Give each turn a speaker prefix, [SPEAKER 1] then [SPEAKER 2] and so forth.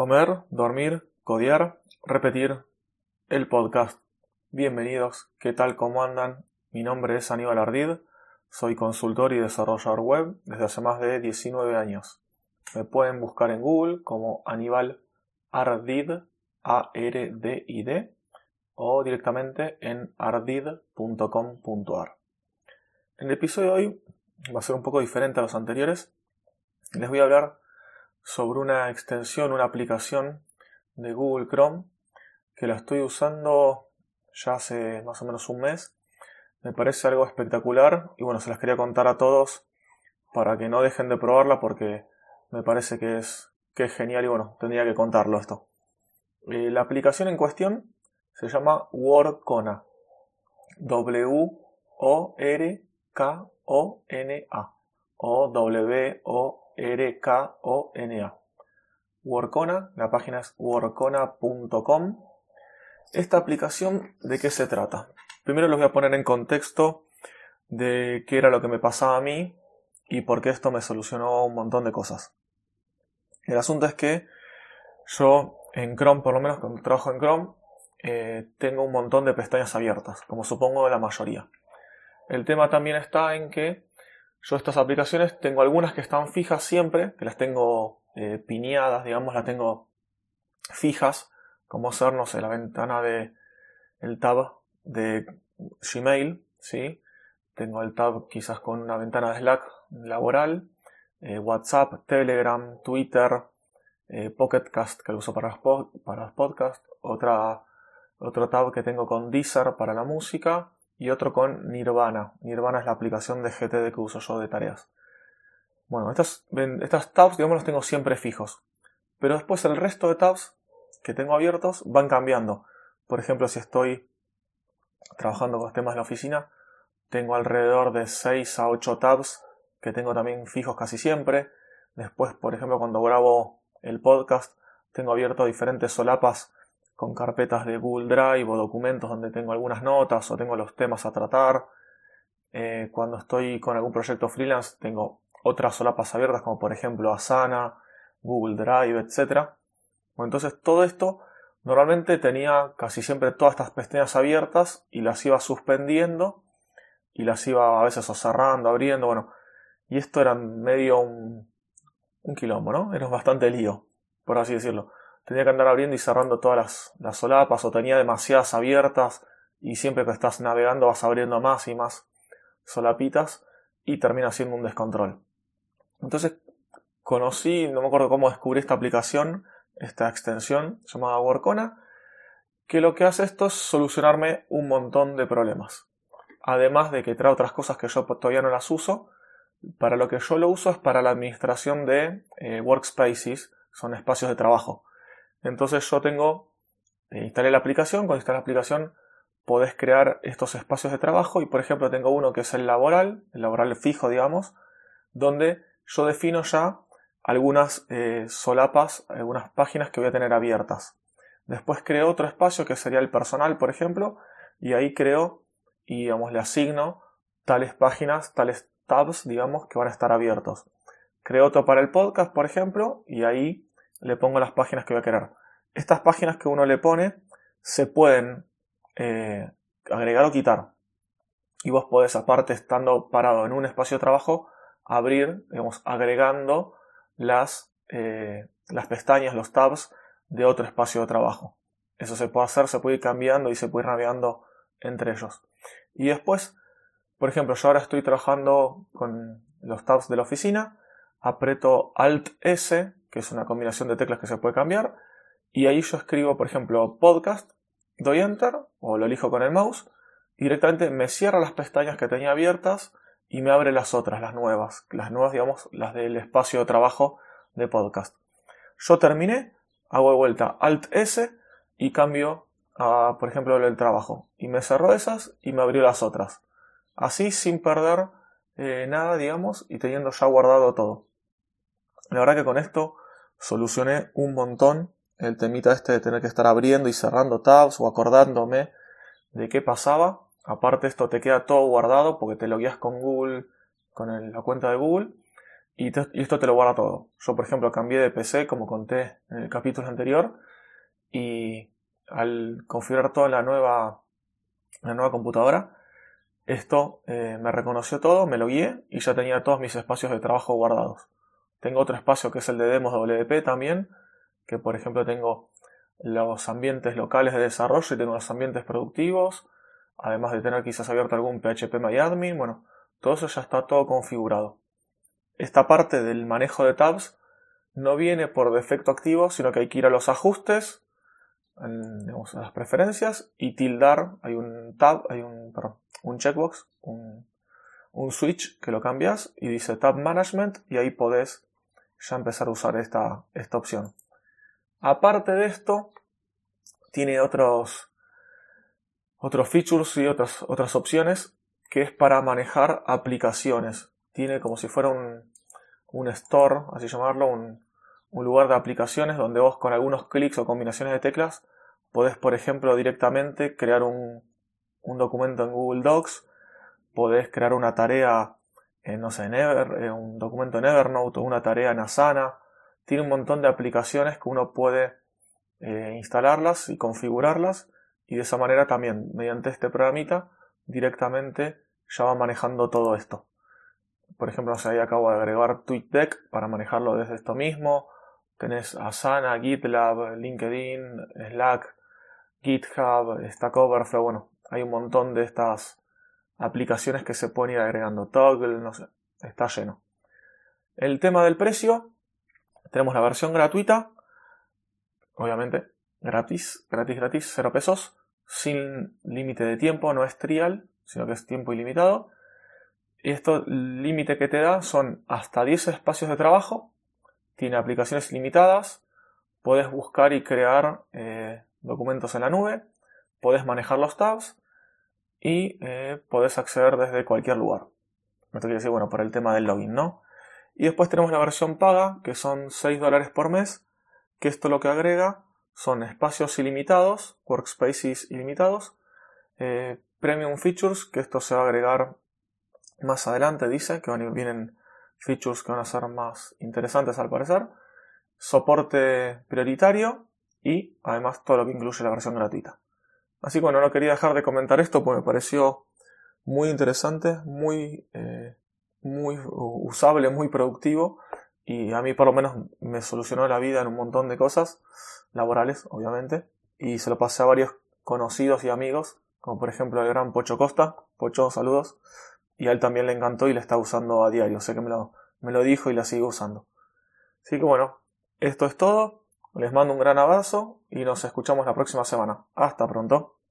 [SPEAKER 1] Comer, dormir, codiar, repetir el podcast. Bienvenidos, ¿qué tal? ¿Cómo andan? Mi nombre es Aníbal Ardid, soy consultor y desarrollador web desde hace más de 19 años. Me pueden buscar en Google como Aníbal Ardid, A-R-D-I-D, o directamente en ardid.com.ar. En el episodio de hoy va a ser un poco diferente a los anteriores. Les voy a hablar sobre una extensión, una aplicación de Google Chrome que la estoy usando ya hace más o menos un mes. Me parece algo espectacular y bueno, se las quería contar a todos para que no dejen de probarla porque me parece que es, que es genial y bueno, tendría que contarlo esto. Eh, la aplicación en cuestión se llama Workona. W-O-R-K-O-N-A. O W-O-R-K-O-N-A. Workona, la página es workona.com. Esta aplicación, ¿de qué se trata? Primero los voy a poner en contexto de qué era lo que me pasaba a mí y por qué esto me solucionó un montón de cosas. El asunto es que yo en Chrome, por lo menos cuando trabajo en Chrome, eh, tengo un montón de pestañas abiertas, como supongo la mayoría. El tema también está en que yo estas aplicaciones tengo algunas que están fijas siempre, que las tengo eh, piñadas, digamos, las tengo fijas, como ser, no sé, la ventana de el tab de Gmail, ¿sí? Tengo el tab quizás con una ventana de Slack laboral, eh, WhatsApp, Telegram, Twitter, eh, Pocketcast que lo uso para los, para los podcasts, otra, otro tab que tengo con Deezer para la música y otro con Nirvana. Nirvana es la aplicación de GTD que uso yo de tareas. Bueno, estas, estas tabs, digamos, los tengo siempre fijos. Pero después el resto de tabs que tengo abiertos van cambiando. Por ejemplo, si estoy trabajando con temas de la oficina, tengo alrededor de 6 a 8 tabs que tengo también fijos casi siempre. Después, por ejemplo, cuando grabo el podcast, tengo abierto diferentes solapas con carpetas de Google Drive o documentos donde tengo algunas notas o tengo los temas a tratar. Eh, cuando estoy con algún proyecto freelance, tengo otras solapas abiertas como por ejemplo Asana, Google Drive, etc. Entonces todo esto normalmente tenía casi siempre todas estas pestañas abiertas y las iba suspendiendo y las iba a veces cerrando, abriendo, bueno, y esto era medio un, un quilombo, ¿no? Era bastante lío, por así decirlo. Tenía que andar abriendo y cerrando todas las, las solapas o tenía demasiadas abiertas y siempre que estás navegando vas abriendo más y más solapitas y termina siendo un descontrol. Entonces conocí, no me acuerdo cómo descubrí esta aplicación, esta extensión llamada Workona, que lo que hace esto es solucionarme un montón de problemas. Además de que trae otras cosas que yo todavía no las uso, para lo que yo lo uso es para la administración de eh, workspaces, son espacios de trabajo. Entonces yo tengo, eh, instalé la aplicación, cuando instalé la aplicación podés crear estos espacios de trabajo y por ejemplo tengo uno que es el laboral, el laboral fijo digamos, donde yo defino ya algunas eh, solapas, algunas páginas que voy a tener abiertas. Después creo otro espacio que sería el personal, por ejemplo, y ahí creo y digamos, le asigno tales páginas, tales tabs, digamos, que van a estar abiertos. Creo otro para el podcast, por ejemplo, y ahí le pongo las páginas que voy a querer. Estas páginas que uno le pone se pueden eh, agregar o quitar. Y vos podés, aparte, estando parado en un espacio de trabajo, abrir, digamos, agregando las, eh, las pestañas, los tabs de otro espacio de trabajo. Eso se puede hacer, se puede ir cambiando y se puede ir navegando entre ellos. Y después, por ejemplo, yo ahora estoy trabajando con los tabs de la oficina, aprieto Alt S, que es una combinación de teclas que se puede cambiar, y ahí yo escribo, por ejemplo, podcast, doy Enter o lo elijo con el mouse, y directamente me cierra las pestañas que tenía abiertas y me abre las otras, las nuevas, las nuevas, digamos, las del espacio de trabajo de podcast. Yo terminé, hago de vuelta Alt S y cambio a, por ejemplo, el trabajo. Y me cerró esas y me abrió las otras. Así sin perder eh, nada, digamos, y teniendo ya guardado todo. La verdad que con esto solucioné un montón el temita este de tener que estar abriendo y cerrando tabs o acordándome de qué pasaba Aparte esto te queda todo guardado porque te lo guías con Google, con la cuenta de Google. y, esto te lo guarda todo. Yo, por ejemplo, cambié de PC, como conté en el capítulo anterior, y al configurar toda la nueva, la nueva computadora, esto eh, me reconoció todo, me lo guié y ya tenía todos mis espacios de trabajo guardados. Tengo otro espacio que es el de demos WP también, que por ejemplo tengo los ambientes locales de desarrollo y tengo los ambientes productivos, además de tener quizás abierto algún PHP MyAdmin, bueno, todo eso ya está todo configurado. Esta parte del manejo de tabs no viene por defecto activo, sino que hay que ir a los ajustes, en, las preferencias y tildar, hay un tab, hay un, un checkbox, un, un switch que lo cambias y dice Tab Management y ahí podés ya empezar a usar esta, esta opción. Aparte de esto, tiene otros, otros features y otras, otras opciones que es para manejar aplicaciones. Tiene como si fuera un, un store, así llamarlo, un, un lugar de aplicaciones donde vos con algunos clics o combinaciones de teclas podés, por ejemplo, directamente crear un, un documento en Google Docs, podés crear una tarea en, no sé, en Ever, un documento en Evernote o una tarea en Asana. Tiene un montón de aplicaciones que uno puede eh, instalarlas y configurarlas y de esa manera también, mediante este programita, directamente ya va manejando todo esto. Por ejemplo, ahí acabo de agregar TweetDeck para manejarlo desde esto mismo. Tenés Asana, GitLab, LinkedIn, Slack, GitHub, Stack Overflow, bueno, hay un montón de estas aplicaciones que se pueden ir agregando. Toggle, no sé, está lleno. El tema del precio, tenemos la versión gratuita, obviamente gratis, gratis, gratis, 0 pesos, sin límite de tiempo, no es trial, sino que es tiempo ilimitado. Y esto, límite que te da son hasta 10 espacios de trabajo, tiene aplicaciones limitadas, puedes buscar y crear eh, documentos en la nube, puedes manejar los tabs y eh, puedes acceder desde cualquier lugar. Esto quiere decir, bueno, por el tema del login, ¿no? Y después tenemos la versión paga, que son 6 dólares por mes, que esto lo que agrega son espacios ilimitados, workspaces ilimitados, eh, premium features, que esto se va a agregar más adelante, dice, que vienen features que van a ser más interesantes al parecer, soporte prioritario y además todo lo que incluye la versión gratuita. Así que bueno, no quería dejar de comentar esto porque me pareció muy interesante, muy, eh, muy usable, muy productivo y a mí por lo menos me solucionó la vida en un montón de cosas laborales, obviamente, y se lo pasé a varios conocidos y amigos, como por ejemplo el gran Pocho Costa, Pocho, saludos, y a él también le encantó y le está usando a diario, sé que me lo, me lo dijo y la sigue usando. Así que bueno, esto es todo, les mando un gran abrazo y nos escuchamos la próxima semana. Hasta pronto.